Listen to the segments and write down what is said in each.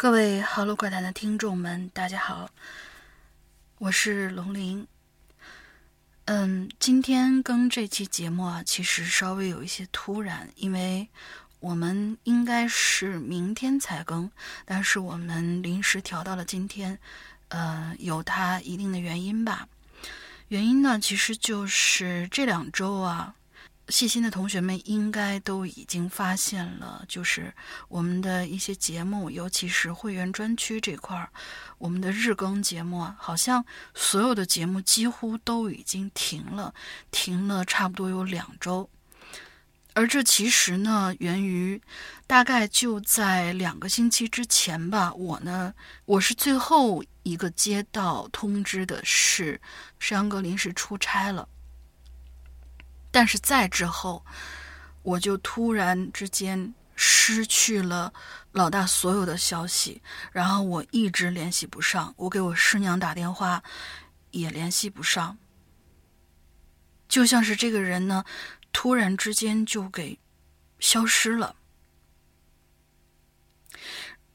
各位好路怪谈的听众们，大家好，我是龙鳞。嗯，今天更这期节目啊，其实稍微有一些突然，因为我们应该是明天才更，但是我们临时调到了今天，呃，有它一定的原因吧。原因呢，其实就是这两周啊。细心的同学们应该都已经发现了，就是我们的一些节目，尤其是会员专区这块儿，我们的日更节目啊，好像所有的节目几乎都已经停了，停了差不多有两周。而这其实呢，源于大概就在两个星期之前吧，我呢，我是最后一个接到通知的是，山羊哥临时出差了。但是再之后，我就突然之间失去了老大所有的消息，然后我一直联系不上，我给我师娘打电话也联系不上，就像是这个人呢，突然之间就给消失了。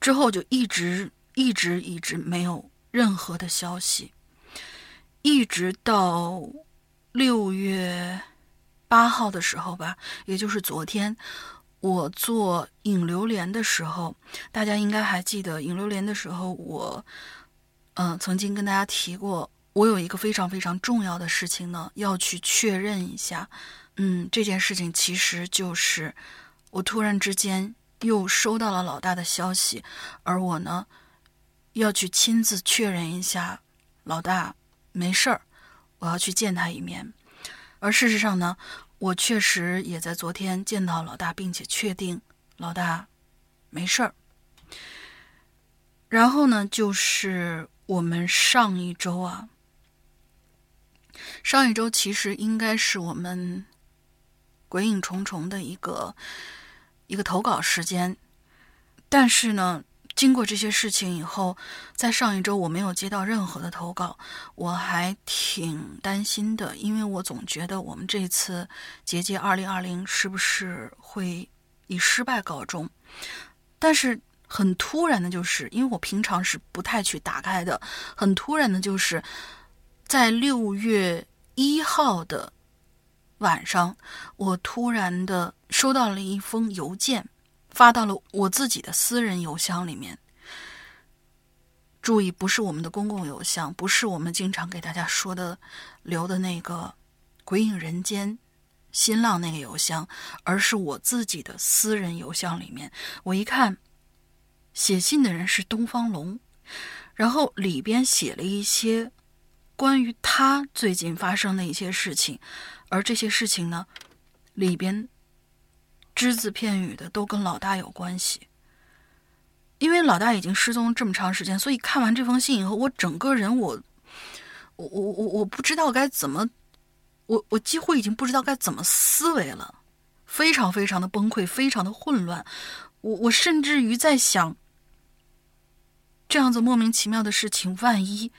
之后就一直一直一直没有任何的消息，一直到六月。八号的时候吧，也就是昨天，我做引流连的时候，大家应该还记得引流连的时候，我，嗯，曾经跟大家提过，我有一个非常非常重要的事情呢，要去确认一下。嗯，这件事情其实就是我突然之间又收到了老大的消息，而我呢，要去亲自确认一下老大没事儿，我要去见他一面。而事实上呢？我确实也在昨天见到老大，并且确定老大没事儿。然后呢，就是我们上一周啊，上一周其实应该是我们鬼影重重的一个一个投稿时间，但是呢。经过这些事情以后，在上一周我没有接到任何的投稿，我还挺担心的，因为我总觉得我们这次结界二零二零是不是会以失败告终？但是很突然的就是，因为我平常是不太去打开的，很突然的就是在六月一号的晚上，我突然的收到了一封邮件。发到了我自己的私人邮箱里面。注意，不是我们的公共邮箱，不是我们经常给大家说的留的那个“鬼影人间”新浪那个邮箱，而是我自己的私人邮箱里面。我一看，写信的人是东方龙，然后里边写了一些关于他最近发生的一些事情，而这些事情呢，里边。只字片语的都跟老大有关系，因为老大已经失踪这么长时间，所以看完这封信以后，我整个人我，我我我我不知道该怎么，我我几乎已经不知道该怎么思维了，非常非常的崩溃，非常的混乱，我我甚至于在想，这样子莫名其妙的事情，万一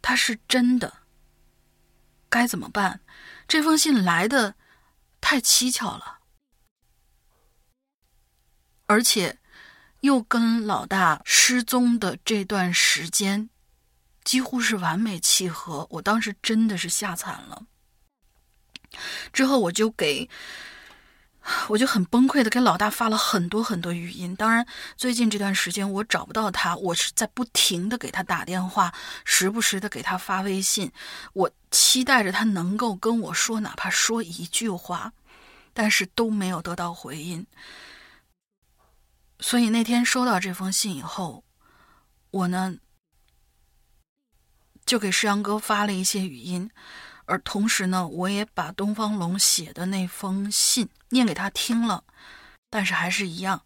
他是真的，该怎么办？这封信来的太蹊跷了。而且，又跟老大失踪的这段时间，几乎是完美契合。我当时真的是吓惨了。之后我就给，我就很崩溃的给老大发了很多很多语音。当然，最近这段时间我找不到他，我是在不停的给他打电话，时不时的给他发微信。我期待着他能够跟我说，哪怕说一句话，但是都没有得到回音。所以那天收到这封信以后，我呢就给石阳哥发了一些语音，而同时呢，我也把东方龙写的那封信念给他听了，但是还是一样，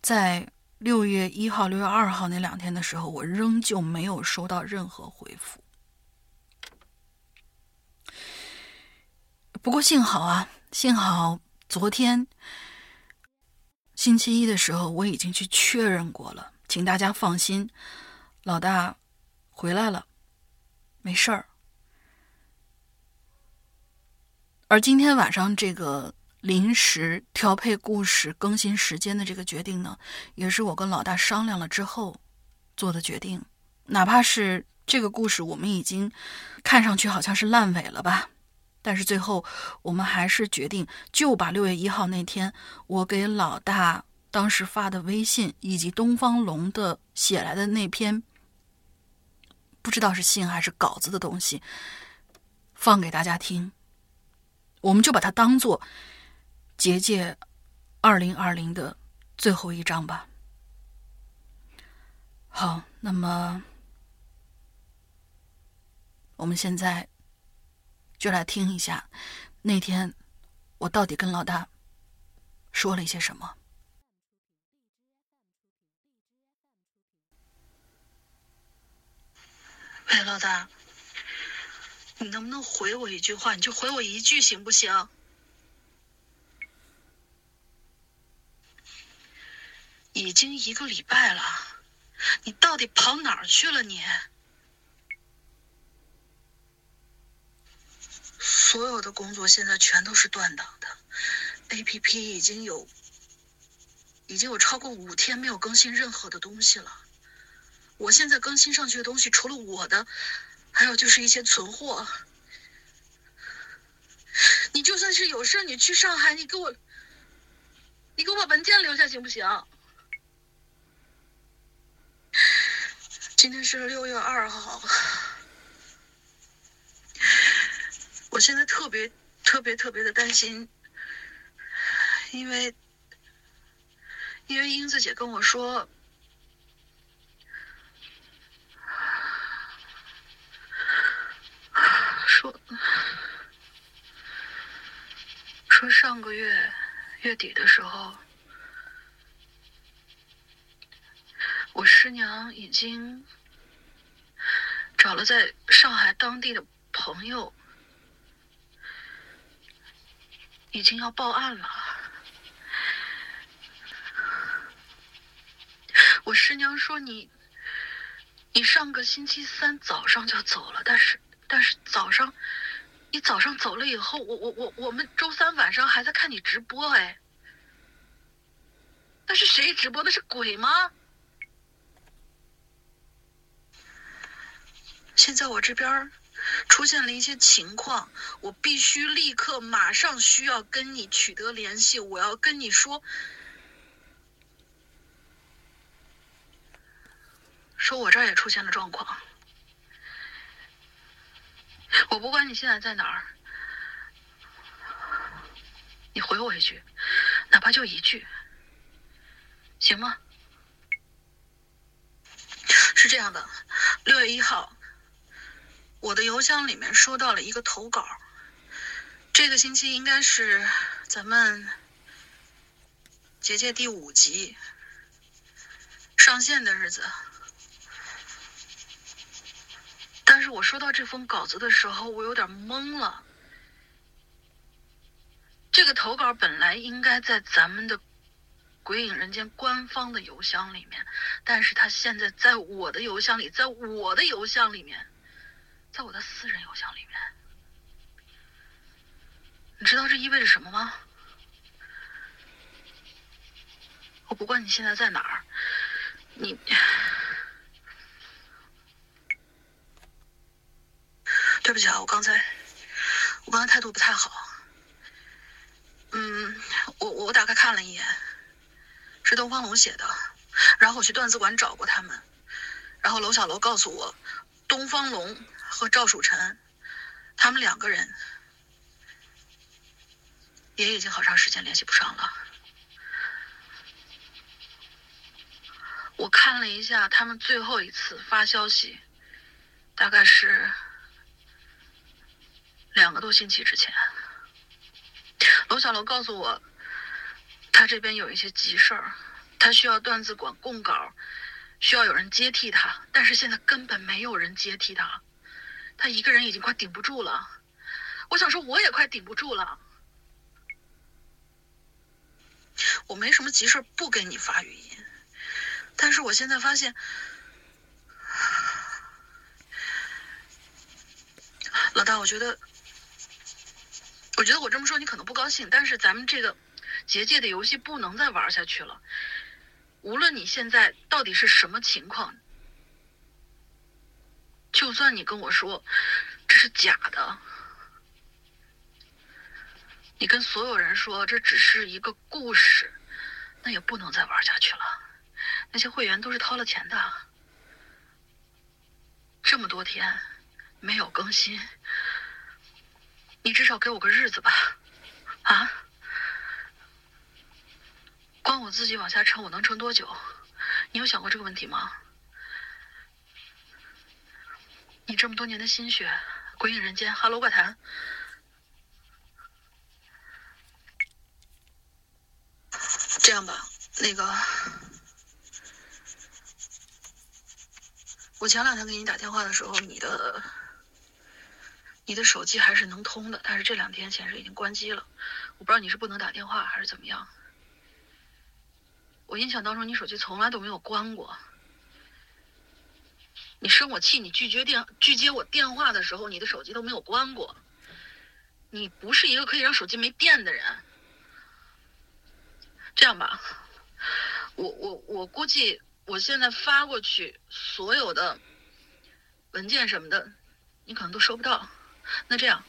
在六月一号、六月二号那两天的时候，我仍旧没有收到任何回复。不过幸好啊，幸好昨天。星期一的时候，我已经去确认过了，请大家放心，老大回来了，没事儿。而今天晚上这个临时调配故事更新时间的这个决定呢，也是我跟老大商量了之后做的决定。哪怕是这个故事我们已经看上去好像是烂尾了吧，但是最后我们还是决定就把六月一号那天我给老大当时发的微信以及东方龙的写来的那篇不知道是信还是稿子的东西放给大家听。我们就把它当做结界二零二零的最后一章吧。好，那么我们现在就来听一下那天我到底跟老大说了一些什么。喂，老大。你能不能回我一句话？你就回我一句行不行？已经一个礼拜了，你到底跑哪儿去了？你所有的工作现在全都是断档的，A P P 已经有已经有超过五天没有更新任何的东西了。我现在更新上去的东西，除了我的。还有就是一些存货，你就算是有事，你去上海，你给我，你给我把文件留下行不行？今天是六月二号，我现在特别特别特别的担心，因为因为英子姐跟我说。说说上个月月底的时候，我师娘已经找了在上海当地的朋友，已经要报案了。我师娘说你，你上个星期三早上就走了，但是。但是早上，你早上走了以后，我我我我们周三晚上还在看你直播哎，那是谁直播？那是鬼吗？现在我这边出现了一些情况，我必须立刻马上需要跟你取得联系，我要跟你说，说我这儿也出现了状况。我不管你现在在哪儿，你回我一句，哪怕就一句，行吗？是这样的，六月一号，我的邮箱里面收到了一个投稿，这个星期应该是咱们结界第五集上线的日子。但是我收到这封稿子的时候，我有点懵了。这个投稿本来应该在咱们的《鬼影人间》官方的邮箱里面，但是他现在在我的邮箱里，在我的邮箱里面，在我的私人邮箱里面。你知道这意味着什么吗？我不管你现在在哪儿，你。对不起啊，我刚才我刚才态度不太好。嗯，我我打开看了一眼，是东方龙写的。然后我去段子馆找过他们，然后楼小楼告诉我，东方龙和赵曙晨他们两个人也已经好长时间联系不上了。我看了一下他们最后一次发消息，大概是。两个多星期之前，罗小楼告诉我，他这边有一些急事儿，他需要段子馆供稿，需要有人接替他，但是现在根本没有人接替他，他一个人已经快顶不住了。我想说，我也快顶不住了。我没什么急事不给你发语音，但是我现在发现，老大，我觉得。我觉得我这么说你可能不高兴，但是咱们这个结界的游戏不能再玩下去了。无论你现在到底是什么情况，就算你跟我说这是假的，你跟所有人说这只是一个故事，那也不能再玩下去了。那些会员都是掏了钱的，这么多天没有更新。你至少给我个日子吧，啊！光我自己往下撑，我能撑多久？你有想过这个问题吗？你这么多年的心血，鬼影人间，哈喽怪谈。这样吧，那个，我前两天给你打电话的时候，你的。你的手机还是能通的，但是这两天显示已经关机了。我不知道你是不能打电话还是怎么样。我印象当中你手机从来都没有关过。你生我气，你拒绝电拒接我电话的时候，你的手机都没有关过。你不是一个可以让手机没电的人。这样吧，我我我估计我现在发过去所有的文件什么的，你可能都收不到。那这样，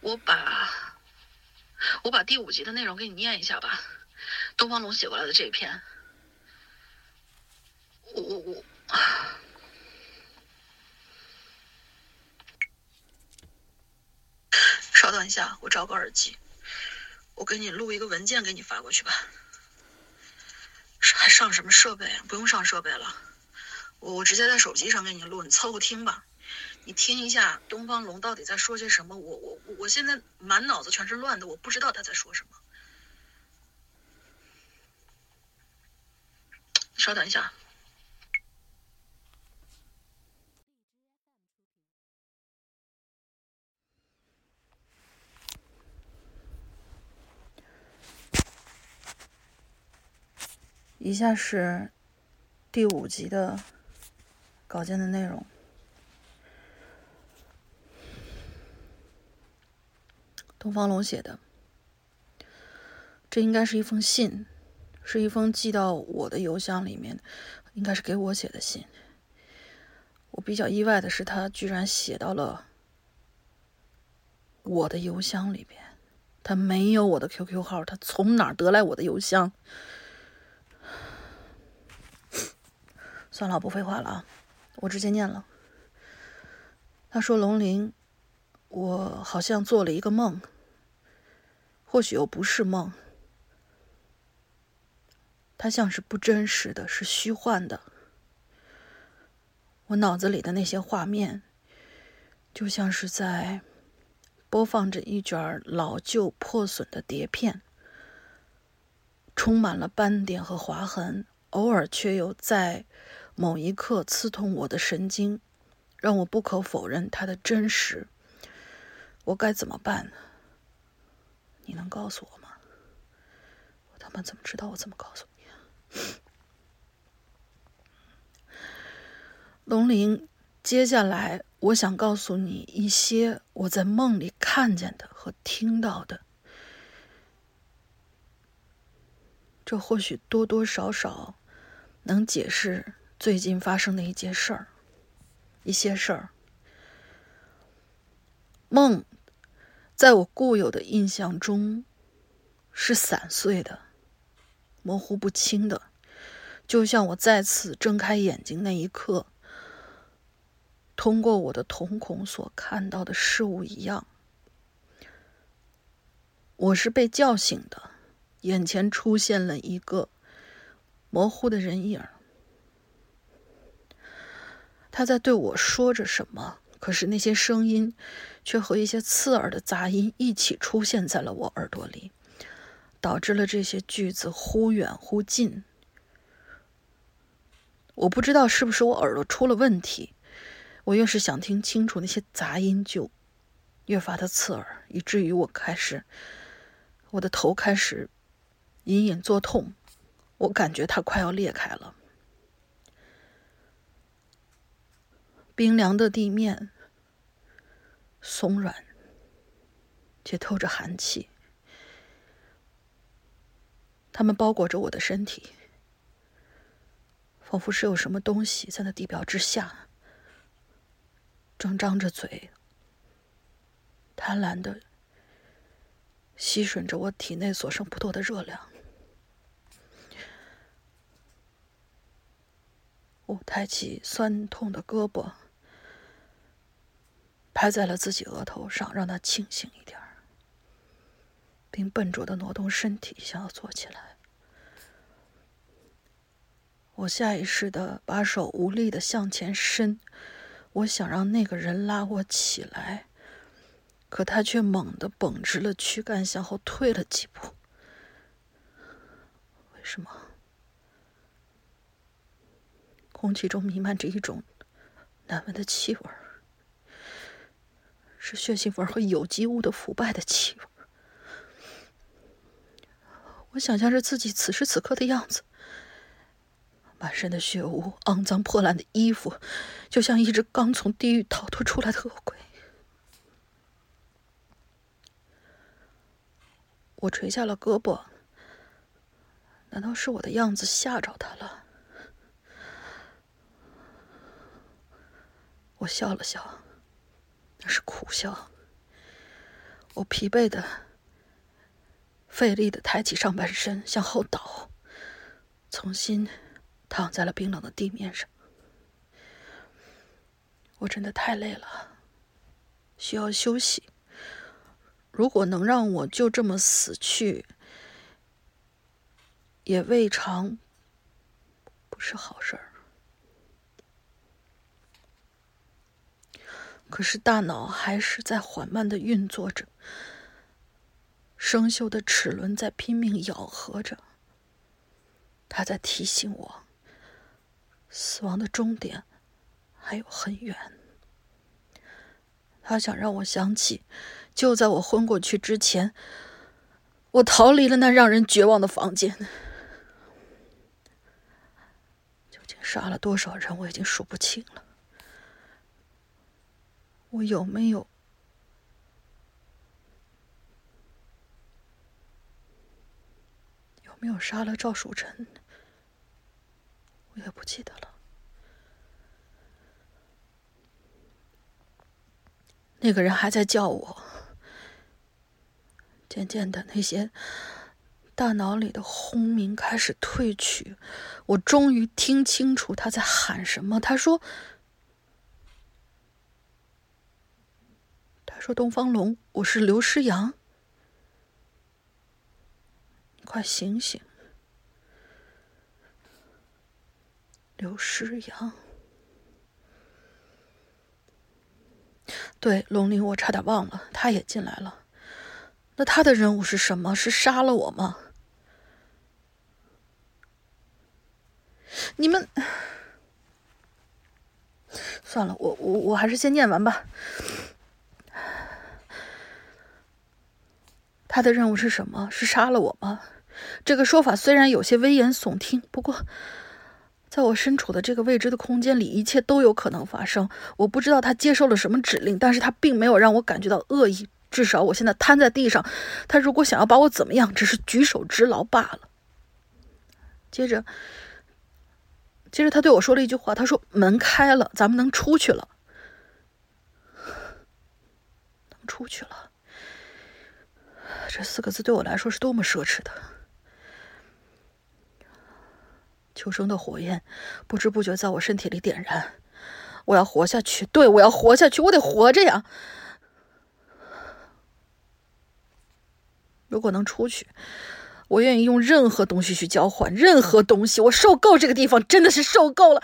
我把我把第五集的内容给你念一下吧。东方龙写过来的这一篇，我我我，稍等一下，我找个耳机，我给你录一个文件给你发过去吧。还上什么设备？不用上设备了，我我直接在手机上给你录，你凑合听吧。你听一下东方龙到底在说些什么？我我我现在满脑子全是乱的，我不知道他在说什么。稍等一下。以下是第五集的稿件的内容。东方龙写的，这应该是一封信，是一封寄到我的邮箱里面，应该是给我写的信。我比较意外的是，他居然写到了我的邮箱里边。他没有我的 QQ 号，他从哪儿得来我的邮箱？算了，不废话了啊，我直接念了。他说：“龙鳞，我好像做了一个梦。”或许又不是梦，它像是不真实的，是虚幻的。我脑子里的那些画面，就像是在播放着一卷老旧破损的碟片，充满了斑点和划痕，偶尔却又在某一刻刺痛我的神经，让我不可否认它的真实。我该怎么办？你能告诉我吗？我他妈怎么知道我怎么告诉你啊？龙鳞，接下来我想告诉你一些我在梦里看见的和听到的，这或许多多少少能解释最近发生的一件事儿，一些事儿。梦。在我固有的印象中，是散碎的、模糊不清的，就像我再次睁开眼睛那一刻，通过我的瞳孔所看到的事物一样。我是被叫醒的，眼前出现了一个模糊的人影，他在对我说着什么。可是那些声音，却和一些刺耳的杂音一起出现在了我耳朵里，导致了这些句子忽远忽近。我不知道是不是我耳朵出了问题，我越是想听清楚那些杂音，就越发的刺耳，以至于我开始，我的头开始隐隐作痛，我感觉它快要裂开了，冰凉的地面。松软，却透着寒气。它们包裹着我的身体，仿佛是有什么东西在那地表之下，正张着嘴，贪婪的吸吮着我体内所剩不多的热量。我抬起酸痛的胳膊，拍在了自己额头上，让他清醒一点，并笨拙的挪动身体，想要坐起来。我下意识的把手无力的向前伸，我想让那个人拉我起来，可他却猛地绷直了躯干，向后退了几步。为什么？空气中弥漫着一种难闻的气味儿是血腥味和有机物的腐败的气味我想象着自己此时此刻的样子，满身的血污，肮脏破烂的衣服，就像一只刚从地狱逃脱出来的恶鬼。我垂下了胳膊，难道是我的样子吓着他了？我笑了笑，是苦笑。我疲惫的、费力的抬起上半身，向后倒，重新躺在了冰冷的地面上。我真的太累了，需要休息。如果能让我就这么死去，也未尝不是好事儿。可是大脑还是在缓慢的运作着，生锈的齿轮在拼命咬合着。他在提醒我，死亡的终点还有很远。他想让我想起，就在我昏过去之前，我逃离了那让人绝望的房间。究竟杀了多少人，我已经数不清了。我有没有有没有杀了赵曙臣？我也不记得了。那个人还在叫我。渐渐的，那些大脑里的轰鸣开始退去，我终于听清楚他在喊什么。他说。说：“东方龙，我是刘诗阳，你快醒醒！”刘诗阳，对龙鳞，我差点忘了，他也进来了。那他的任务是什么？是杀了我吗？你们，算了，我我我还是先念完吧。他的任务是什么？是杀了我吗？这个说法虽然有些危言耸听，不过，在我身处的这个未知的空间里，一切都有可能发生。我不知道他接受了什么指令，但是他并没有让我感觉到恶意。至少我现在瘫在地上，他如果想要把我怎么样，只是举手之劳罢了。接着，接着他对我说了一句话，他说：“门开了，咱们能出去了，能出去了。”这四个字对我来说是多么奢侈的！求生的火焰不知不觉在我身体里点燃。我要活下去，对我要活下去，我得活着呀！如果能出去，我愿意用任何东西去交换，任何东西。我受够这个地方，真的是受够了。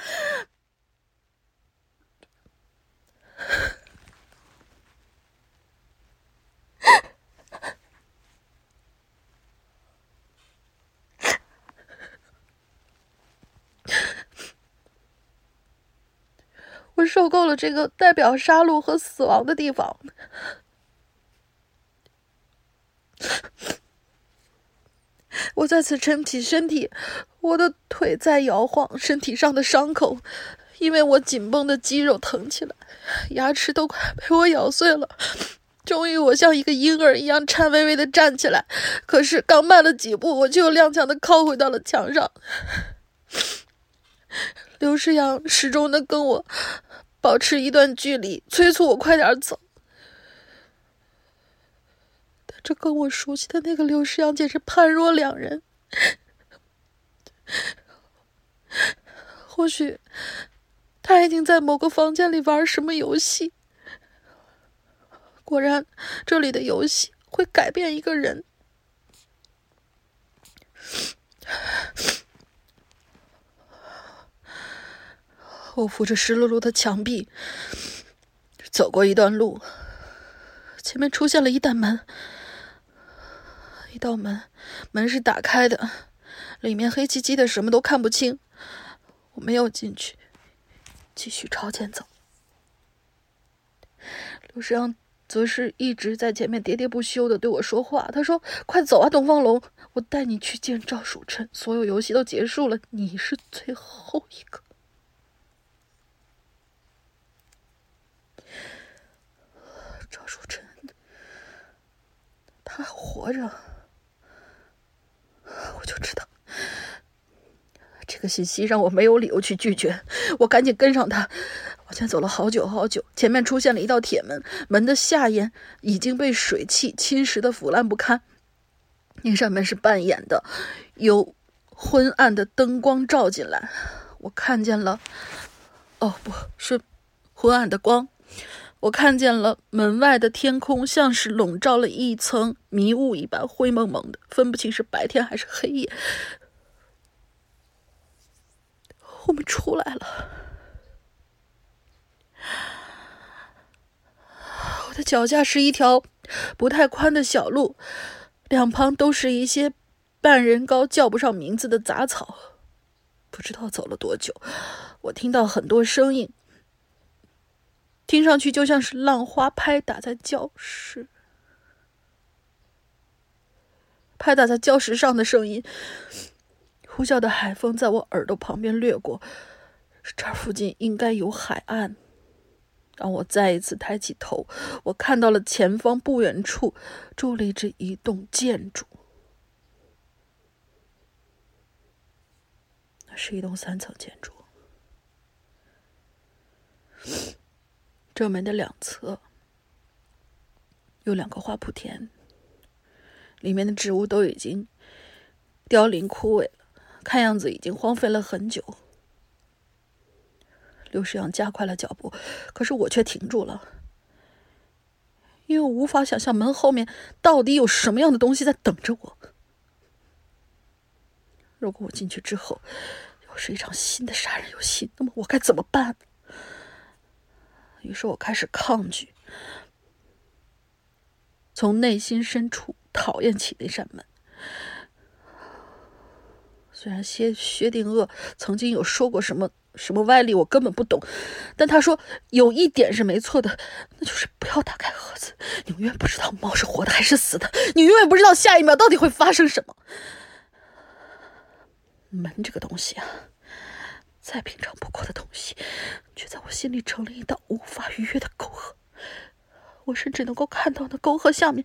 我受够了这个代表杀戮和死亡的地方。我再次撑起身体，我的腿在摇晃，身体上的伤口因为我紧绷的肌肉疼起来，牙齿都快被我咬碎了。终于，我像一个婴儿一样颤巍巍的站起来，可是刚迈了几步，我就踉跄的靠回到了墙上。刘世阳始终的跟我保持一段距离，催促我快点走。但这跟我熟悉的那个刘世阳简直判若两人。或许他已经在某个房间里玩什么游戏。果然，这里的游戏会改变一个人。我扶着湿漉漉的墙壁，走过一段路，前面出现了一扇门，一道门，门是打开的，里面黑漆漆的，什么都看不清。我没有进去，继续朝前走。刘世阳。则是一直在前面喋喋不休的对我说话。他说：“快走啊，东方龙，我带你去见赵曙琛。所有游戏都结束了，你是最后一个。”赵曙琛，他还活着，我就知道。这个信息让我没有理由去拒绝，我赶紧跟上他。往前走了好久好久，前面出现了一道铁门，门的下沿已经被水汽侵蚀的腐烂不堪。那扇门是半掩的，有昏暗的灯光照进来，我看见了，哦，不是昏暗的光，我看见了门外的天空像是笼罩了一层迷雾一般，灰蒙蒙的，分不清是白天还是黑夜。我们出来了。我的脚下是一条不太宽的小路，两旁都是一些半人高、叫不上名字的杂草。不知道走了多久，我听到很多声音，听上去就像是浪花拍打在礁石，拍打在礁石上的声音。呼啸的海风在我耳朵旁边掠过，这附近应该有海岸。当我再一次抬起头，我看到了前方不远处伫立着一栋建筑，那是一栋三层建筑。正门的两侧有两个花圃田，里面的植物都已经凋零枯萎了，看样子已经荒废了很久。刘世阳加快了脚步，可是我却停住了，因为我无法想象门后面到底有什么样的东西在等着我。如果我进去之后又是一场新的杀人游戏，那么我该怎么办？于是我开始抗拒，从内心深处讨厌起那扇门。虽然薛薛定谔曾经有说过什么。什么歪理我根本不懂，但他说有一点是没错的，那就是不要打开盒子。你永远不知道猫是活的还是死的，你永远不知道下一秒到底会发生什么。门这个东西啊，再平常不过的东西，却在我心里成了一道无法逾越的沟壑。我甚至能够看到那沟壑下面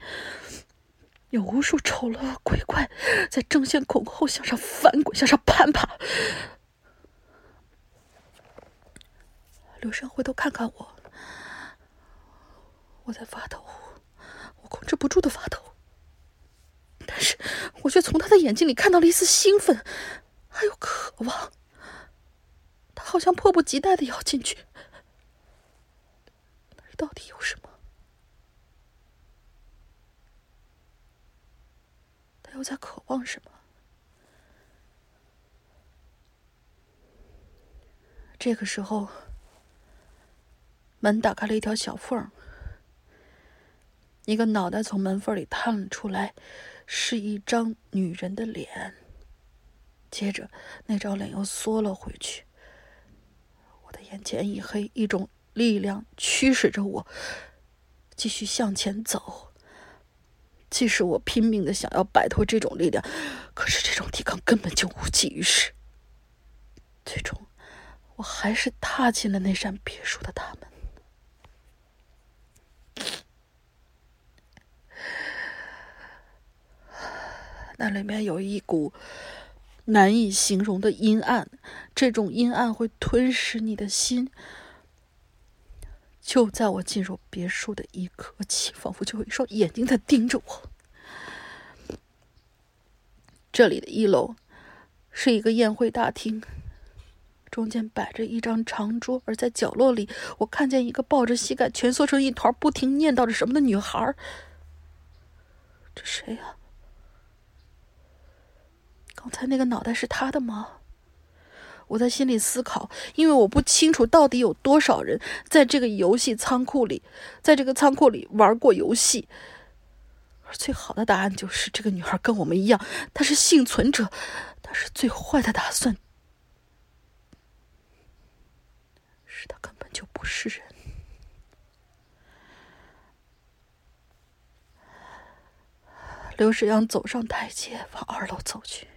有无数丑陋的鬼怪在争先恐后向上翻滚，向上攀爬。刘山回头看看我，我在发抖，我控制不住的发抖。但是，我却从他的眼睛里看到了一丝兴奋，还有渴望。好像迫不及待的要进去。那里到底有什么？他又在渴望什么？这个时候。门打开了一条小缝，一个脑袋从门缝里探了出来，是一张女人的脸。接着，那张脸又缩了回去。我的眼前一黑一种力量驱使着我继续向前走即使我拼命的想要摆脱这种力量可是这种抵抗根本就无济于事。最终我还是踏进了那扇别墅的大门那里面有一股难以形容的阴暗，这种阴暗会吞噬你的心。就在我进入别墅的一刻起，仿佛就有一双眼睛在盯着我。这里的一楼是一个宴会大厅，中间摆着一张长桌，而在角落里，我看见一个抱着膝盖蜷缩成一团、不停念叨着什么的女孩。这谁呀？刚才那个脑袋是他的吗？我在心里思考，因为我不清楚到底有多少人在这个游戏仓库里，在这个仓库里玩过游戏。而最好的答案就是，这个女孩跟我们一样，她是幸存者，她是最坏的打算，是她根本就不是人。刘世阳走上台阶，往二楼走去。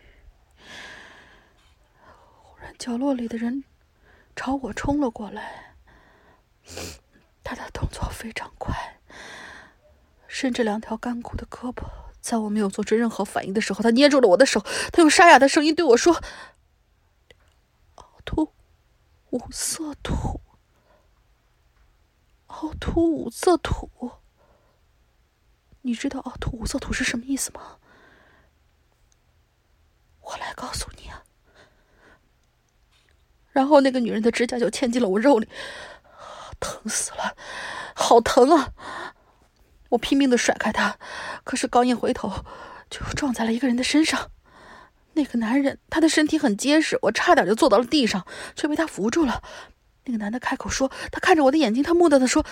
然，角落里的人朝我冲了过来，他的动作非常快。伸着两条干枯的胳膊，在我没有做出任何反应的时候，他捏住了我的手。他用沙哑的声音对我说：“凹凸五色土，凹凸五色土。你知道凹凸五色土是什么意思吗？我来告诉你啊。”然后那个女人的指甲就嵌进了我肉里，疼死了，好疼啊！我拼命的甩开他，可是刚一回头，就撞在了一个人的身上。那个男人，他的身体很结实，我差点就坐到了地上，却被他扶住了。那个男的开口说：“他看着我的眼睛，他木讷的说，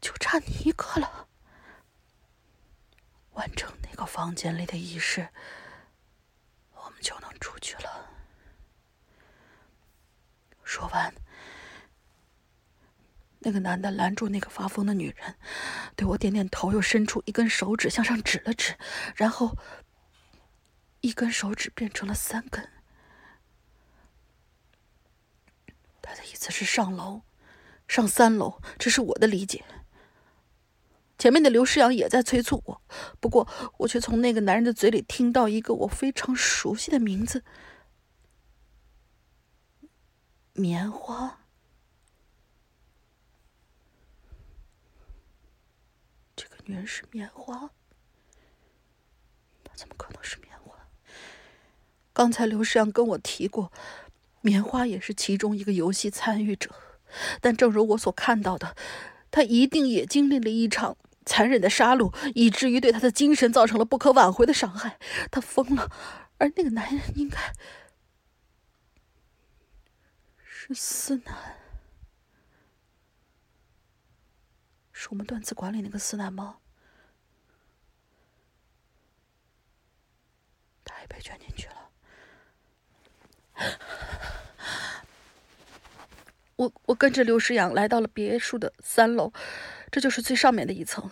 就差你一个了，完成那个房间里的仪式，我们就能出去了。”说完。那个男的拦住那个发疯的女人，对我点点头，又伸出一根手指向上指了指，然后一根手指变成了三根。他的意思是上楼，上三楼，这是我的理解。前面的刘诗阳也在催促我，不过我却从那个男人的嘴里听到一个我非常熟悉的名字——棉花。这个女人是棉花，她怎么可能是棉花？刚才刘世阳跟我提过，棉花也是其中一个游戏参与者，但正如我所看到的，她一定也经历了一场残忍的杀戮，以至于对他的精神造成了不可挽回的伤害。他疯了，而那个男人应该是思南。是我们段子馆里那个思南吗？他也被卷进去了。我我跟着刘诗阳来到了别墅的三楼，这就是最上面的一层。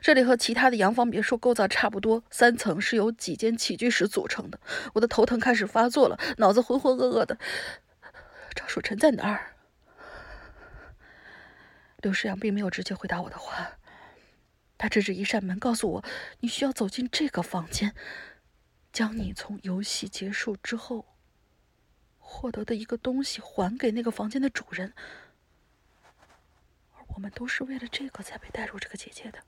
这里和其他的洋房别墅构造差不多，三层是由几间起居室组成的。我的头疼开始发作了，脑子浑浑噩噩的。赵树臣在哪儿？刘世阳并没有直接回答我的话，他指着一扇门，告诉我：“你需要走进这个房间，将你从游戏结束之后获得的一个东西还给那个房间的主人。”而我们都是为了这个才被带入这个结界的。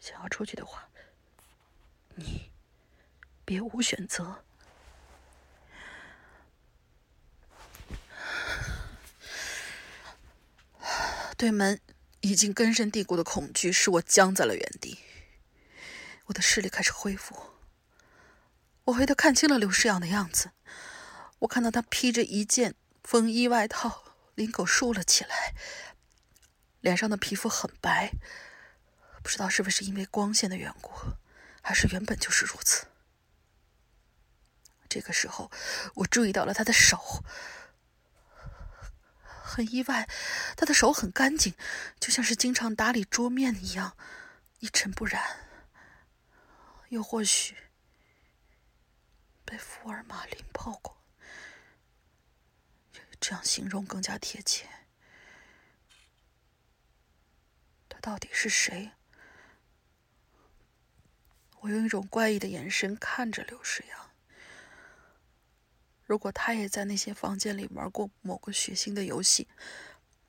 想要出去的话，你别无选择。对门已经根深蒂固的恐惧使我僵在了原地。我的视力开始恢复，我回头看清了刘世阳的样子。我看到他披着一件风衣外套，领口竖了起来，脸上的皮肤很白，不知道是不是因为光线的缘故，还是原本就是如此。这个时候，我注意到了他的手。很意外，他的手很干净，就像是经常打理桌面一样，一尘不染。又或许被福尔马林泡过，这样形容更加贴切。他到底是谁？我用一种怪异的眼神看着刘世阳。如果他也在那些房间里玩过某个血腥的游戏，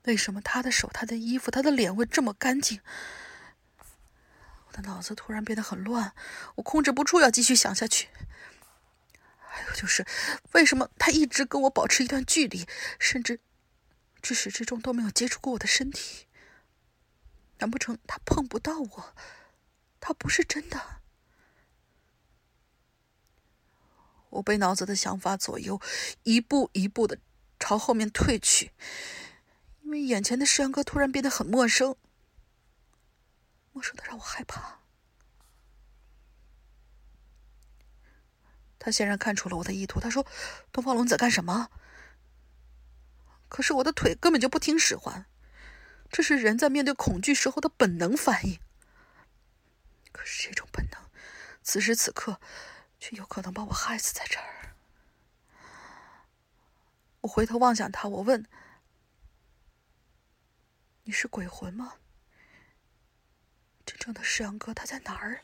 为什么他的手、他的衣服、他的脸会这么干净？我的脑子突然变得很乱，我控制不住要继续想下去。还有就是，为什么他一直跟我保持一段距离，甚至至始至终都没有接触过我的身体？难不成他碰不到我？他不是真的？我被脑子的想法左右，一步一步的朝后面退去，因为眼前的世阳哥突然变得很陌生，陌生的让我害怕。他显然看出了我的意图，他说：“东方龙，你在干什么？”可是我的腿根本就不听使唤，这是人在面对恐惧时候的本能反应。可是这种本能，此时此刻却有可能把我害死在这儿。我回头望向他，我问：“你是鬼魂吗？真正的世阳哥他在哪儿？”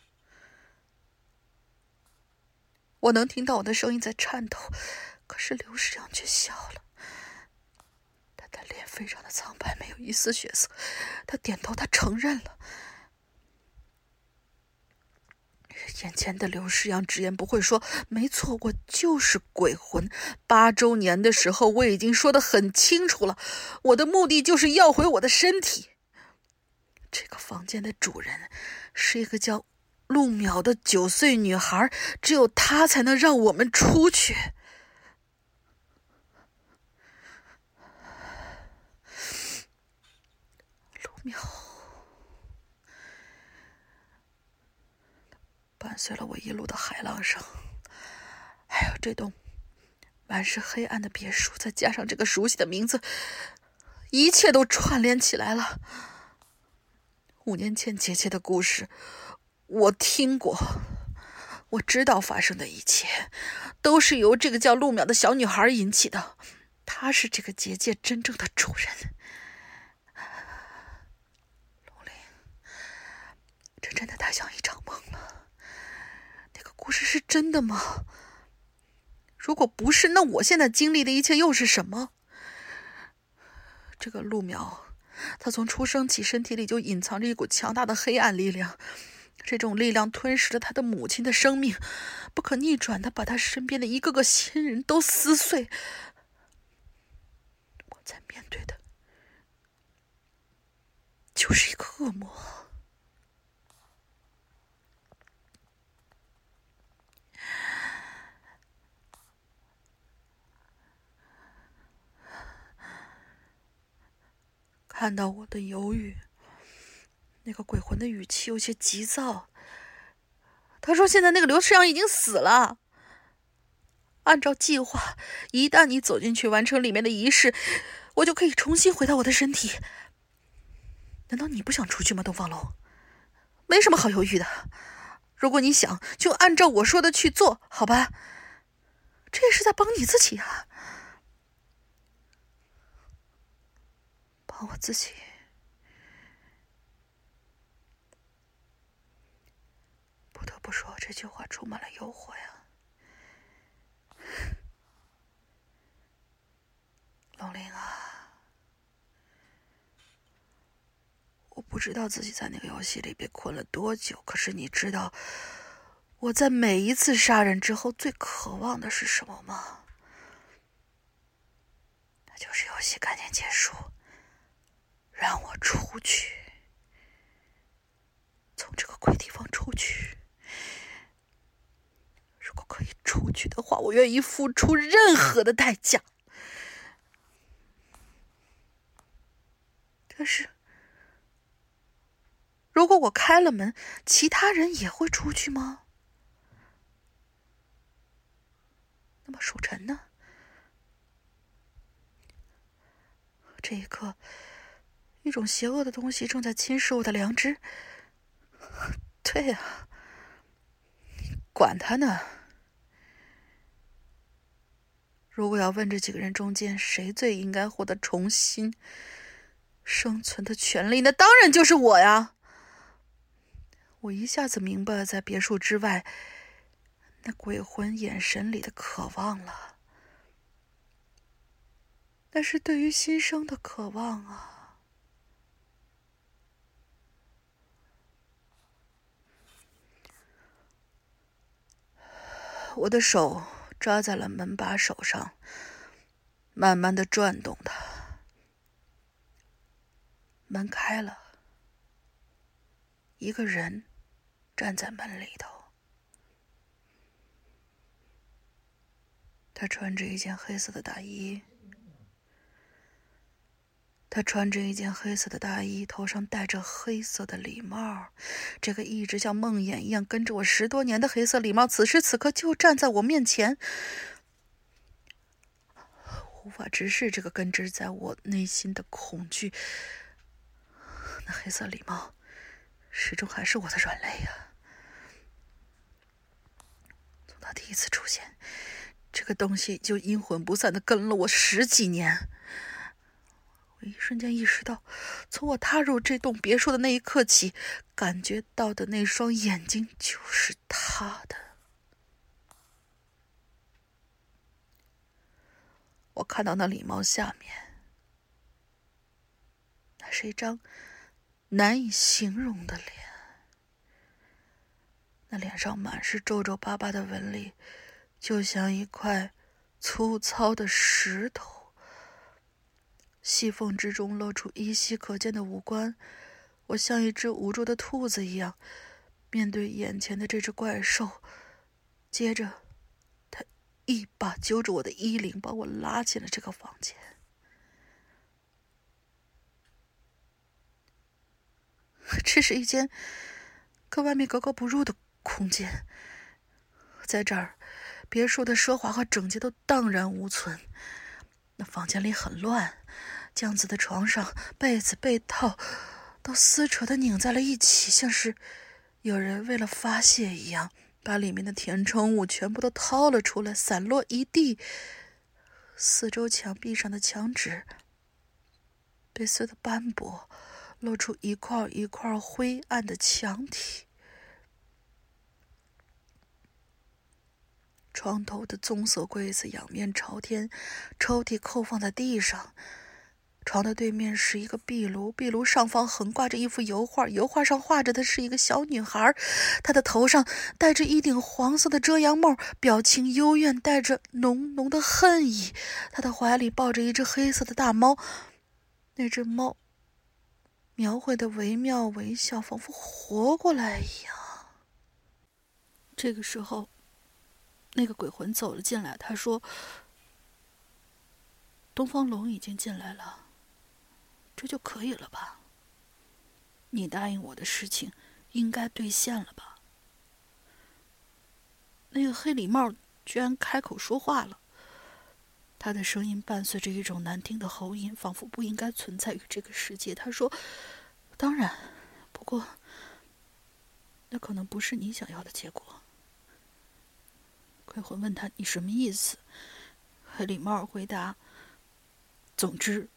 我能听到我的声音在颤抖，可是刘世阳却笑了。他的脸非常的苍白，没有一丝血色。他点头，他承认了。眼前的刘世阳直言不讳说：“没错，我就是鬼魂。八周年的时候，我已经说的很清楚了，我的目的就是要回我的身体。这个房间的主人是一个叫……”陆淼的九岁女孩，只有她才能让我们出去。陆淼伴随了我一路的海浪声，还有这栋满是黑暗的别墅，再加上这个熟悉的名字，一切都串联起来了。五年前姐姐的故事。我听过，我知道发生的一切都是由这个叫陆淼的小女孩引起的。她是这个结界真正的主人。龙鳞，这真的太像一场梦了。故事是真的吗？如果不是，那我现在经历的一切又是什么？这个陆淼，他从出生起身体里就隐藏着一股强大的黑暗力量。这种力量吞噬了他的母亲的生命，不可逆转的把他身边的一个个亲人都撕碎。我在面对的，就是一个恶魔。看到我的犹豫。那个鬼魂的语气有些急躁。他说：“现在那个刘世阳已经死了。按照计划，一旦你走进去完成里面的仪式，我就可以重新回到我的身体。难道你不想出去吗，东方龙？没什么好犹豫的。如果你想，就按照我说的去做，好吧？这也是在帮你自己啊，我自己。”不得不说，这句话充满了诱惑呀，龙鳞啊！我不知道自己在那个游戏里被困了多久，可是你知道我在每一次杀人之后最渴望的是什么吗？那就是游戏赶紧结束，让我出去，从这个鬼地方出去。如果可以出去的话，我愿意付出任何的代价。可是，如果我开了门，其他人也会出去吗？那么蜀尘呢？这一刻，一种邪恶的东西正在侵蚀我的良知。对呀，管他呢！如果要问这几个人中间谁最应该获得重新生存的权利，那当然就是我呀！我一下子明白了，在别墅之外，那鬼魂眼神里的渴望了。那是对于新生的渴望啊！我的手抓在了门把手上，慢慢的转动它。门开了，一个人站在门里头。他穿着一件黑色的大衣，他穿着一件黑色的大衣，头上戴着黑色的礼帽。这个一直像梦魇一样跟着我十多年的黑色礼帽，此时此刻就站在我面前。无法直视这个根植在我内心的恐惧。那黑色礼帽，始终还是我的软肋呀。从他第一次出现，这个东西就阴魂不散的跟了我十几年。我一瞬间意识到，从我踏入这栋别墅的那一刻起，感觉到的那双眼睛就是他的。我看到那礼帽下面，那是一张。难以形容的脸，那脸上满是皱皱巴巴的纹理，就像一块粗糙的石头。细缝之中露出依稀可见的五官，我像一只无助的兔子一样面对眼前的这只怪兽。接着，他一把揪着我的衣领，把我拉进了这个房间。这是一间跟外面格格不入的空间，在这儿，别墅的奢华和整洁都荡然无存。那房间里很乱，酱紫的床上，被子被套都撕扯的拧在了一起，像是有人为了发泄一样，把里面的填充物全部都掏了出来，散落一地。四周墙壁上的墙纸被撕得斑驳。露出一块一块灰暗的墙体，床头的棕色柜子仰面朝天，抽屉扣放在地上。床的对面是一个壁炉，壁炉上方横挂着一幅油画，油画上画着的是一个小女孩，她的头上戴着一顶黄色的遮阳帽，表情幽怨，带着浓浓的恨意。她的怀里抱着一只黑色的大猫，那只猫。描绘的惟妙惟肖，仿佛活过来一样。这个时候，那个鬼魂走了进来，他说：“东方龙已经进来了，这就可以了吧？你答应我的事情应该兑现了吧？”那个黑礼帽居然开口说话了，他的声音伴随着一种难听的喉音，仿佛不应该存在于这个世界。他说。当然，不过，那可能不是你想要的结果。鬼魂问他：“你什么意思？”黑礼帽回答：“总之，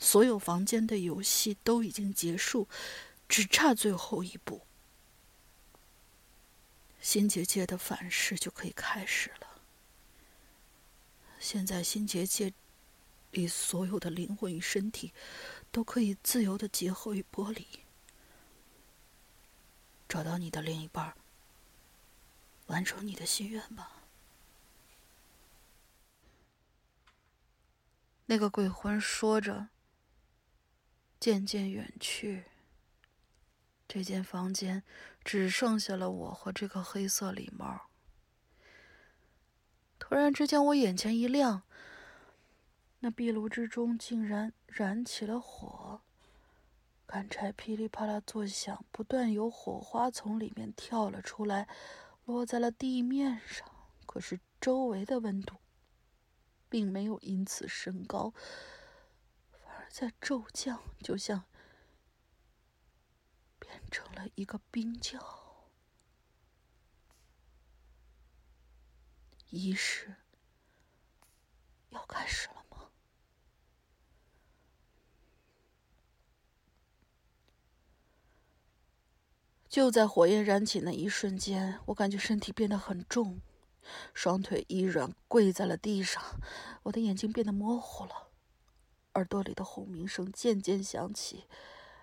所有房间的游戏都已经结束，只差最后一步，新结界的反噬就可以开始了。现在，新结界里所有的灵魂与身体。”都可以自由的结合与剥离，找到你的另一半，完成你的心愿吧。那个鬼魂说着，渐渐远去。这间房间只剩下了我和这个黑色礼帽。突然之间，我眼前一亮。那壁炉之中竟然燃起了火，干柴噼里啪啦作响，不断有火花从里面跳了出来，落在了地面上。可是周围的温度并没有因此升高，在骤降，就像变成了一个冰窖。仪式要开始了吗。就在火焰燃起那一瞬间，我感觉身体变得很重，双腿一软，跪在了地上。我的眼睛变得模糊了，耳朵里的轰鸣声渐渐响起。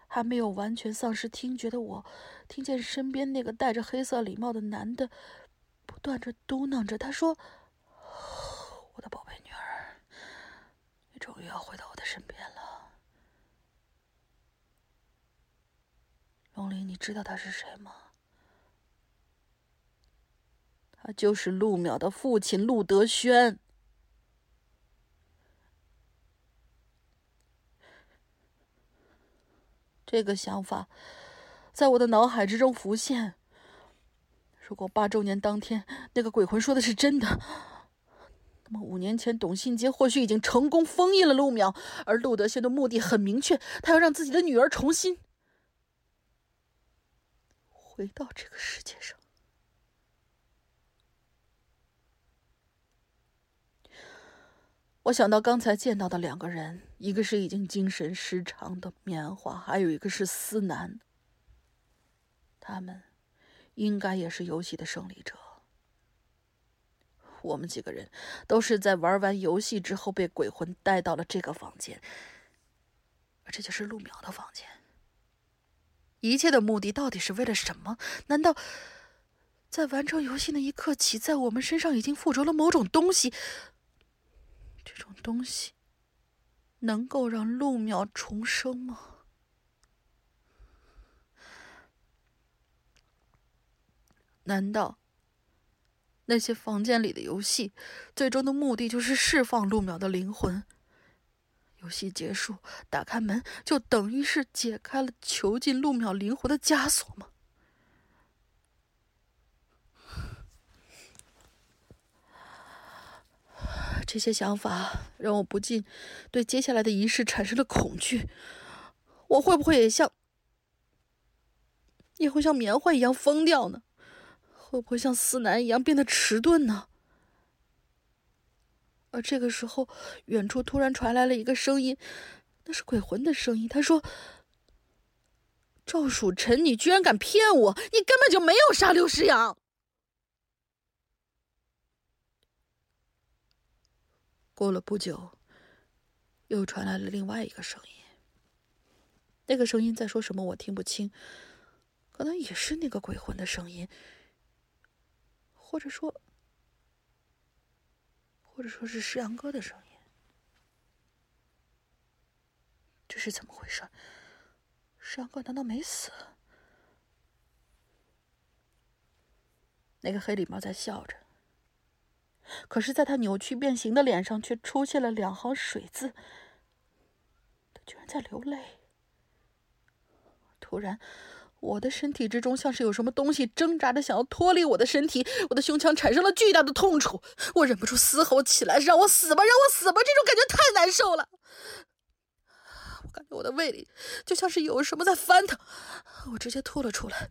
还没有完全丧失听觉的我，听见身边那个戴着黑色礼帽的男的不断着嘟囔着：“他说，我的宝贝女儿，你终于要回到我的身边了。”龙鳞，你知道他是谁吗？他就是陆淼的父亲陆德轩。这个想法在我的脑海之中浮现。如果八周年当天那个鬼魂说的是真的，那么五年前董信杰或许已经成功封印了陆淼，而陆德轩的目的很明确，他要让自己的女儿重新回到这个世界上。我想到刚才见到的两个人，一个是已经精神失常的棉花，还有一个是思南。他们应该也是游戏的胜利者。我们几个人都是在玩完游戏之后被鬼魂带到了这个房间，这就是陆淼的房间。一切的目的到底是为了什么？难道在完成游戏那一刻起，在我们身上已经附着了某种东西？这种东西能够让陆淼重生吗？难道那些房间里的游戏最终的目的就是释放陆淼的灵魂？游戏结束，打开门就等于是解开了囚禁陆淼灵魂的枷锁吗？这些想法让我不禁对接下来的仪式产生了恐惧。我会不会也像，也会像棉花一样疯掉呢？会不会像思南一样变得迟钝呢？而这个时候，远处突然传来了一个声音，那是鬼魂的声音。他说：“赵蜀臣，你居然敢骗我！你根本就没有杀刘诗阳。”过了不久，又传来了另外一个声音。那个声音在说什么？我听不清，可能也是那个鬼魂的声音，或者说，或者说是石阳哥的声音。这是怎么回事？石阳哥难道没死？那个黑礼帽在笑着。可是，在他扭曲变形的脸上，却出现了两行水字。他居然在流泪。突然，我的身体之中像是有什么东西挣扎着想要脱离我的身体，我的胸腔产生了巨大的痛楚，我忍不住嘶吼起来：“让我死吧，让我死吧！”这种感觉太难受了。我感觉我的胃里就像是有什么在翻腾，我直接吐了出来。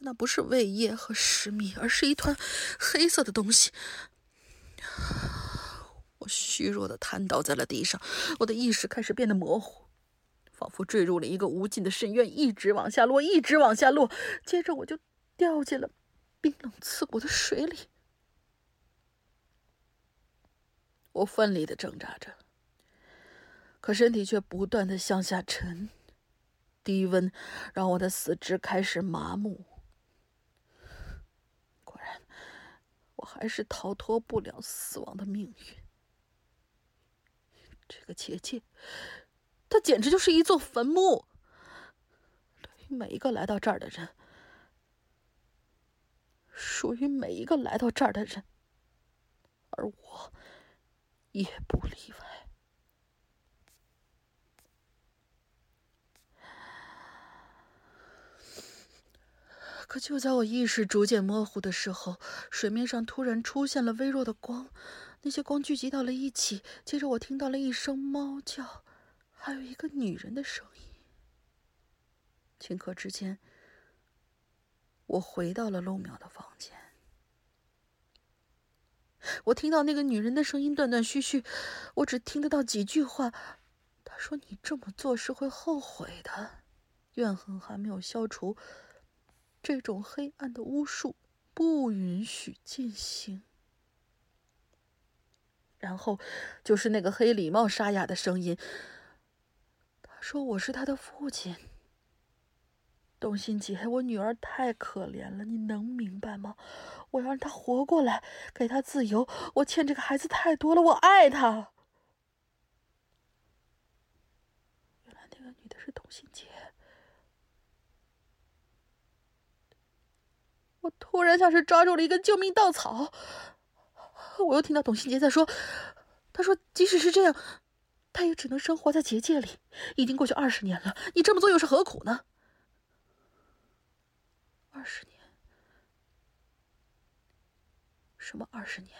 那不是胃液和食糜，而是一团黑色的东西。我虚弱的瘫倒在了地上，我的意识开始变得模糊，仿佛坠入了一个无尽的深渊，一直往下落，一直往下落。接着我就掉进了冰冷刺骨的水里。我奋力的挣扎着，可身体却不断的向下沉，低温让我的四肢开始麻木。还是逃脱不了死亡的命运。这个结界，它简直就是一座坟墓。对于每一个来到这儿的人，属于每一个来到这儿的人，而我也不例外。可就在我意识逐渐模糊的时候，水面上突然出现了微弱的光，那些光聚集到了一起。接着我听到了一声猫叫，还有一个女人的声音。顷刻之间，我回到了陆淼的房间。我听到那个女人的声音断断续续，我只听得到几句话。她说：“你这么做是会后悔的。”怨恨还没有消除，这种黑暗的巫术不允许进行。然后就是那个黑礼帽沙哑的声音，他说：“我是他的父亲，董新杰，我女儿太可怜了，你能明白吗？我要让她活过来，给她自由，我欠这个孩子太多了，我爱她。”原来那个女的是董新杰。我突然像是抓住了一根救命稻草，我又听到董新杰在说：“他说，即使是这样，他也只能生活在结界里。已经过去二十年了，你这么做又是何苦呢？”二十年？什么二十年？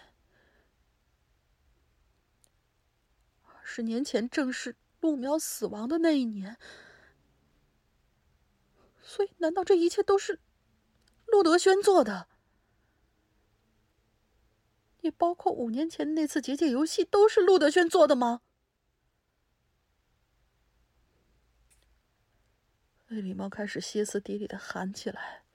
二十年前正是陆苗死亡的那一年，所以难道这一切都是？陆德轩做的，也包括五年前那次结界游戏，都是陆德轩做的吗？魏礼貌开始歇斯底里的喊起来。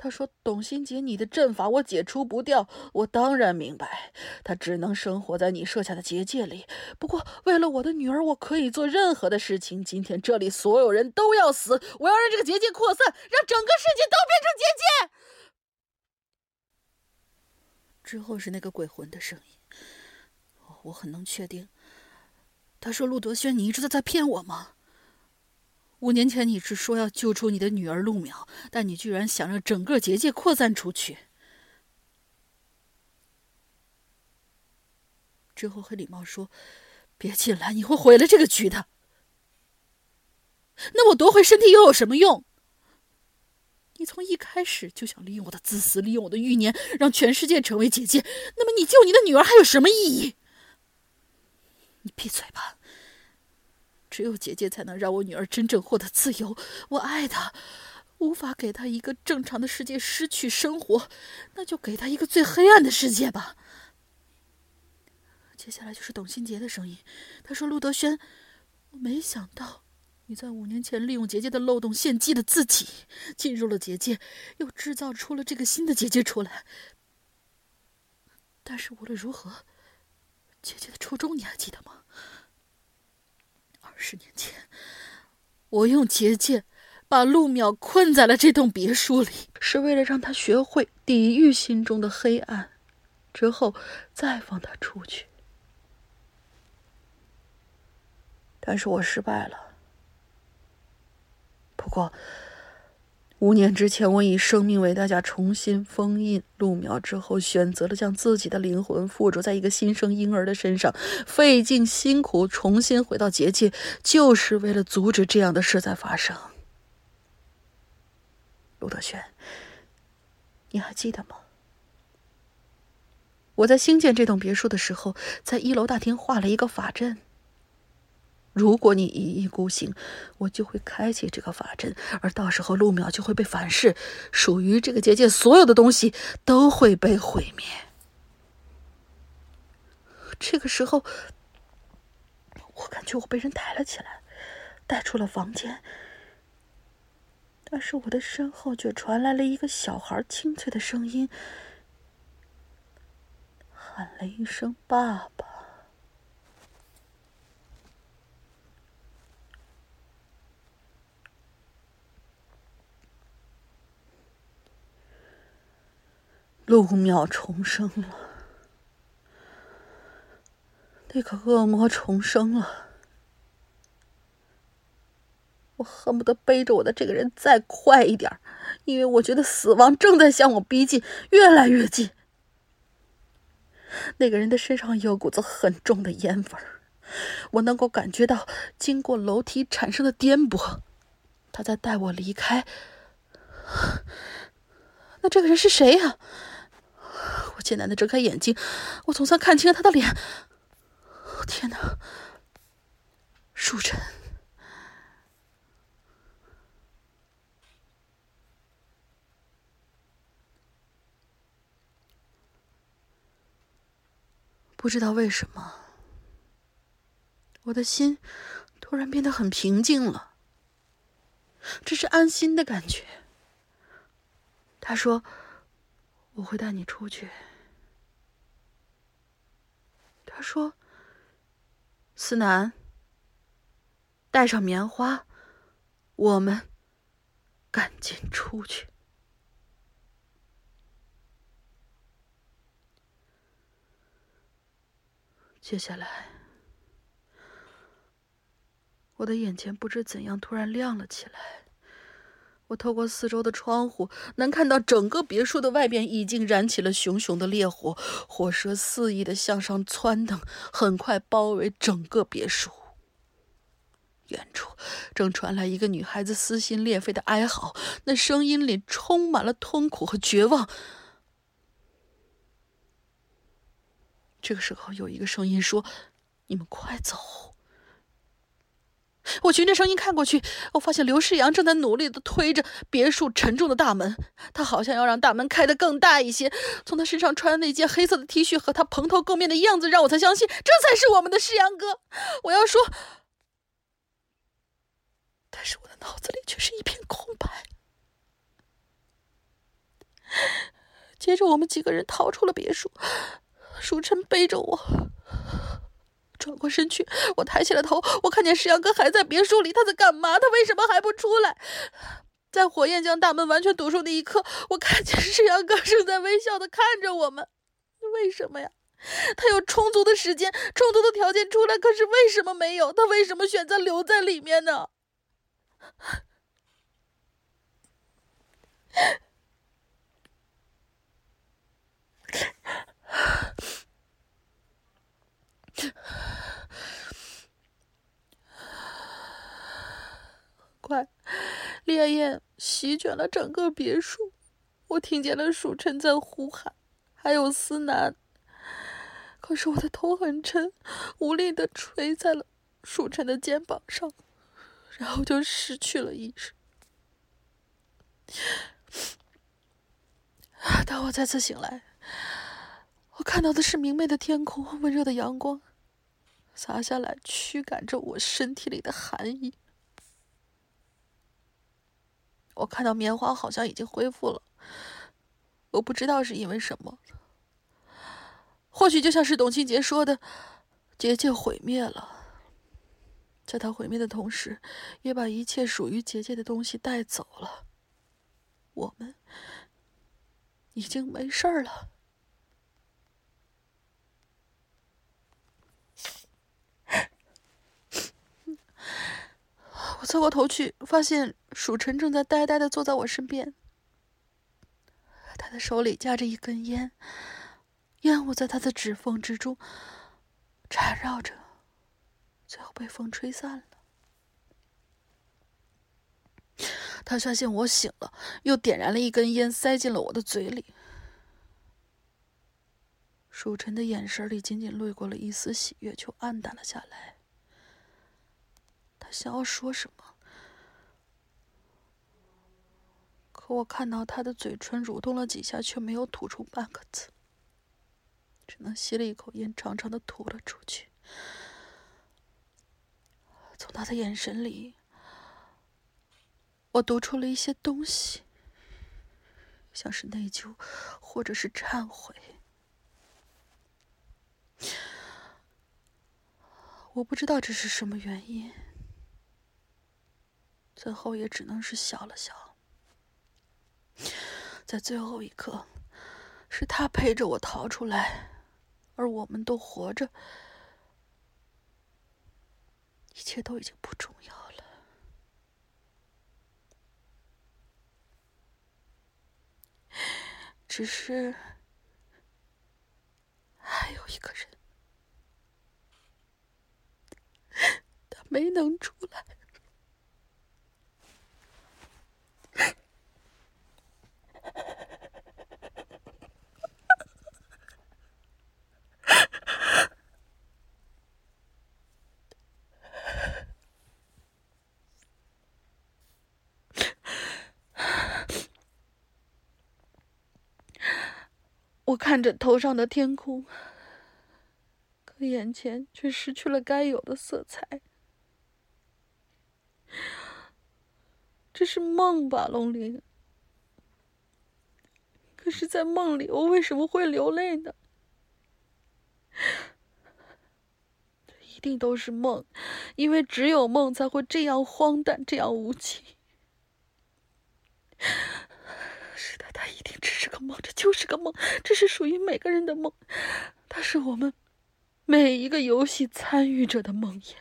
他说：“董新杰，你的阵法我解除不掉，我当然明白，他只能生活在你设下的结界里。不过，为了我的女儿，我可以做任何的事情。今天这里所有人都要死，我要让这个结界扩散，让整个世界都变成结界。”之后是那个鬼魂的声音，我很能确定。他说：“陆德轩，你一直在在骗我吗？”五年前，你是说要救出你的女儿陆淼，但你居然想让整个结界扩散出去。之后，黑礼帽说：“别进来，你会毁了这个局的。”那我夺回身体又有什么用？你从一开始就想利用我的自私，利用我的欲念，让全世界成为结界。那么，你救你的女儿还有什么意义？你闭嘴吧。只有结界才能让我女儿真正获得自由。我爱她，无法给她一个正常的世界，失去生活，那就给她一个最黑暗的世界吧。接下来就是董新杰的声音，他说：“陆德轩，我没想到你在五年前利用结界的漏洞献祭了自己，进入了结界，又制造出了这个新的结界出来。但是无论如何，结界的初衷你还记得吗？”十年前，我用结界把陆淼困在了这栋别墅里，是为了让他学会抵御心中的黑暗，之后再放他出去。但是我失败了。不过。五年之前，我以生命为代价重新封印陆苗，之后选择了将自己的灵魂附着在一个新生婴儿的身上，费尽辛苦重新回到结界，就是为了阻止这样的事在发生。陆德轩，你还记得吗？我在兴建这栋别墅的时候，在一楼大厅画了一个法阵。如果你一意孤行，我就会开启这个法阵，而到时候陆淼就会被反噬，属于这个结界所有的东西都会被毁灭。这个时候，我感觉我被人抬了起来，带出了房间，但是我的身后却传来了一个小孩清脆的声音，喊了一声“爸爸”。陆淼重生了，那个恶魔重生了，我恨不得背着我的这个人再快一点，因为我觉得死亡正在向我逼近，越来越近。那个人的身上有股子很重的烟味儿，我能够感觉到经过楼梯产生的颠簸，他在带我离开。那这个人是谁呀？艰难的睁开眼睛，我总算看清了他的脸。天哪，舒晨！不知道为什么，我的心突然变得很平静了。这是安心的感觉。他说：“我会带你出去。”他说：“思南，带上棉花，我们赶紧出去。”接下来，我的眼前不知怎样突然亮了起来。我透过四周的窗户，能看到整个别墅的外边已经燃起了熊熊的烈火，火舌肆意的向上窜腾，很快包围整个别墅。远处正传来一个女孩子撕心裂肺的哀嚎，那声音里充满了痛苦和绝望。这个时候，有一个声音说：“你们快走。”我循着声音看过去，我发现刘世阳正在努力的推着别墅沉重的大门，他好像要让大门开得更大一些。从他身上穿的那件黑色的 T 恤和他蓬头垢面的样子，让我才相信这才是我们的世阳哥。我要说，但是我的脑子里却是一片空白。接着，我们几个人逃出了别墅，舒晨背着我。转过身去，我抬起了头，我看见石阳哥还在别墅里，他在干嘛？他为什么还不出来？在火焰将大门完全堵住的一刻，我看见石阳哥正在微笑的看着我们。为什么呀？他有充足的时间、充足的条件出来，可是为什么没有？他为什么选择留在里面呢？快，烈焰席卷了整个别墅。我听见了蜀尘在呼喊，还有思南。可是我的头很沉，无力的垂在了蜀尘的肩膀上，然后就失去了意识。当我再次醒来，我看到的是明媚的天空和，温热的阳光洒下来，驱赶着我身体里的寒意。我看到棉花好像已经恢复了，我不知道是因为什么。或许就像是董清杰说的，结界毁灭了，在他毁灭的同时，也把一切属于结界的东西带走了。我们已经没事儿了。我侧过头去，发现蜀尘正在呆呆的坐在我身边。他的手里夹着一根烟，烟雾在他的指缝之中缠绕着，最后被风吹散了。他发现我醒了，又点燃了一根烟，塞进了我的嘴里。蜀尘的眼神里仅仅掠过了一丝喜悦，就暗淡了下来。想要说什么，可我看到他的嘴唇蠕动了几下，却没有吐出半个字，只能吸了一口烟，长长的吐了出去。从他的眼神里，我读出了一些东西，像是内疚，或者是忏悔。我不知道这是什么原因。最后也只能是笑了笑。在最后一刻，是他陪着我逃出来，而我们都活着，一切都已经不重要了。只是还有一个人，他没能出来。我看着头上的天空，可眼前却失去了该有的色彩。这是梦吧，龙鳞？是，在梦里，我为什么会流泪呢？一定都是梦，因为只有梦才会这样荒诞，这样无情。是的，它一定只是个梦，这就是个梦，这是属于每个人的梦，它是我们每一个游戏参与者的梦魇。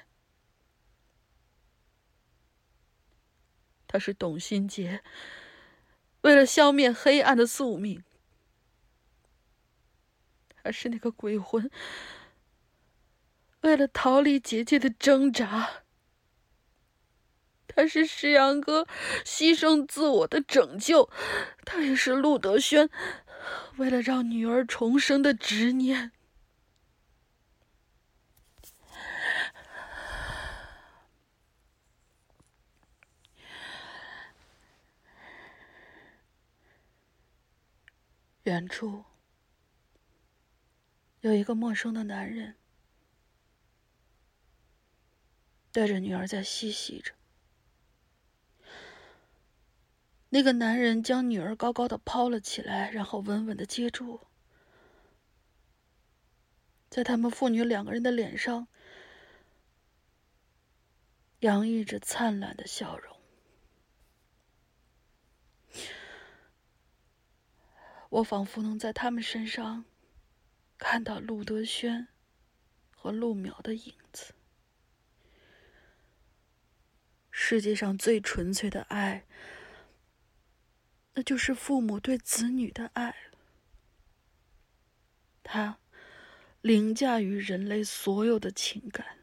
他是董新杰。为了消灭黑暗的宿命，他是那个鬼魂；为了逃离结界的挣扎，他是石阳哥牺牲自我的拯救；他也是陆德轩为了让女儿重生的执念。远处有一个陌生的男人，带着女儿在嬉戏着。那个男人将女儿高高的抛了起来，然后稳稳的接住，在他们父女两个人的脸上洋溢着灿烂的笑容。我仿佛能在他们身上看到陆德轩和陆淼的影子。世界上最纯粹的爱，那就是父母对子女的爱。它凌驾于人类所有的情感，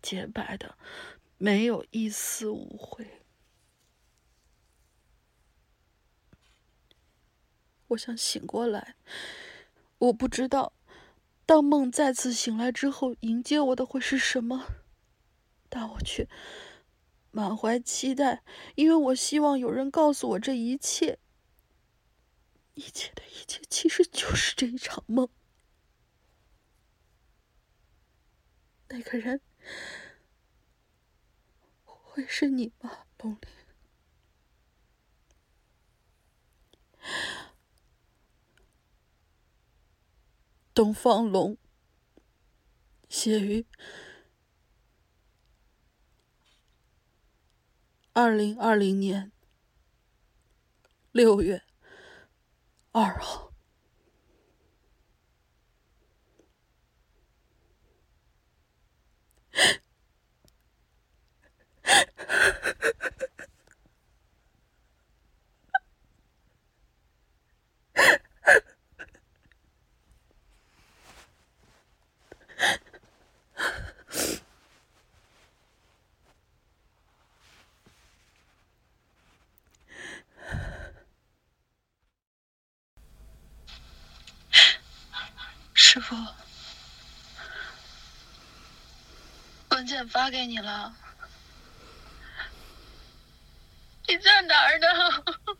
洁白的，没有一丝污秽。我想醒过来，我不知道，当梦再次醒来之后，迎接我的会是什么，但我却满怀期待，因为我希望有人告诉我这一切，一切的一切其实就是这一场梦。那个人会是你吗，龙鳞？东方龙，写于二零二零年六月二号。师傅，文件发给你了，你在哪儿呢？